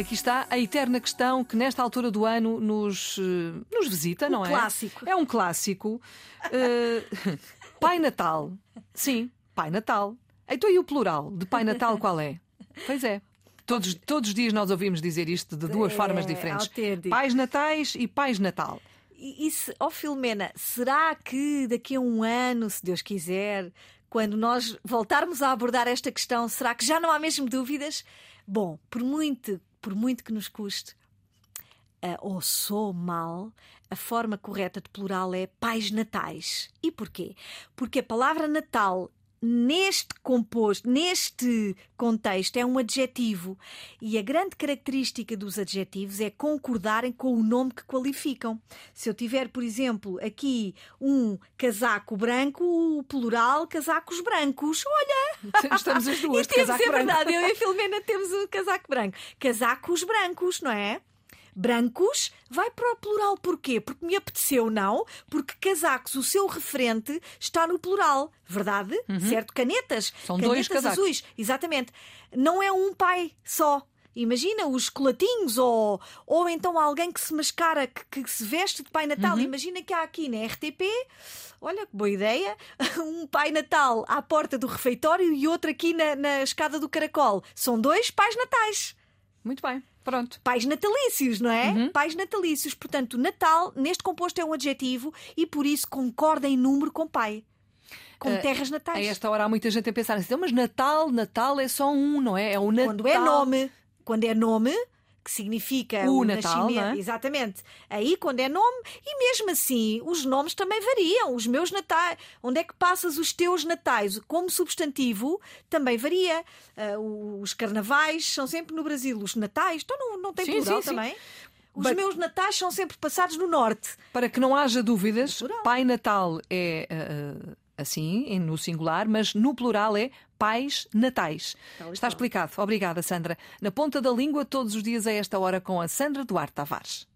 Aqui está a eterna questão que nesta altura do ano nos, eh, nos visita, não é? clássico. É um clássico. Uh, pai Natal. Sim, Pai Natal. Então e o plural de Pai Natal qual é? Pois é. Todos, todos os dias nós ouvimos dizer isto de duas É, formas diferentes. Pais Natais e Pais Natal. E, e se, ó Filomena, será que daqui a um ano, se Deus quiser, quando nós voltarmos a abordar esta questão, será que já não há mesmo dúvidas? Bom, por muito, por muito que nos custe, ah, ou sou mal, a forma correta de plural é pais natais. E porquê? Porque a palavra Natal neste composto, neste contexto, é um adjetivo. E a grande característica dos adjetivos é concordarem com o nome que qualificam. Se eu tiver, por exemplo, aqui um casaco branco, o plural casacos brancos. Olha! Estamos as duas E temos, é branco. verdade, eu e a Filomena temos o casaco branco. Casacos brancos, não é? Brancos vai para o plural. Porquê? Porque me apeteceu, não? Porque casacos, o seu referente está no plural. Verdade? Certo? Canetas. Uhum. São dois Canetas casacos. azuis. Exatamente. Não é um pai só. Imagina os colatinhos ou, ou então alguém que se mascara, que, que se veste de Pai Natal. Uhum. Imagina que há aqui na RTP, olha que boa ideia, um Pai Natal à porta do refeitório e outro aqui na, na escada do caracol. São dois pais natais. Muito bem, pronto. Pais natalícios, não é? Pais natalícios. Portanto, Natal, neste composto, é um adjetivo e por isso concorda em número com pai. Com Eh, terras A natais. esta hora há muita gente a pensar assim, "Então, mas Natal, Natal é só um, não é? É o Natal. Quando é nome, quando é nome, que significa O o, Natal, nascimento. é? Exatamente. Aí, quando é nome, e mesmo assim, os nomes também variam. Os meus natais, onde é que passas os teus natais? Como substantivo, também varia. Ah, os carnavais são sempre no Brasil. Os natais, então não, não tem Sim, plural sim, sim. também. Os But- meus natais são sempre passados no norte. Para que não haja dúvidas. Pai Natal é ah, assim, no singular, mas no plural é pais natais. Está qual. explicado. Obrigada, Sandra. Na ponta da língua, todos os dias a esta hora com a Sandra Duarte Tavares.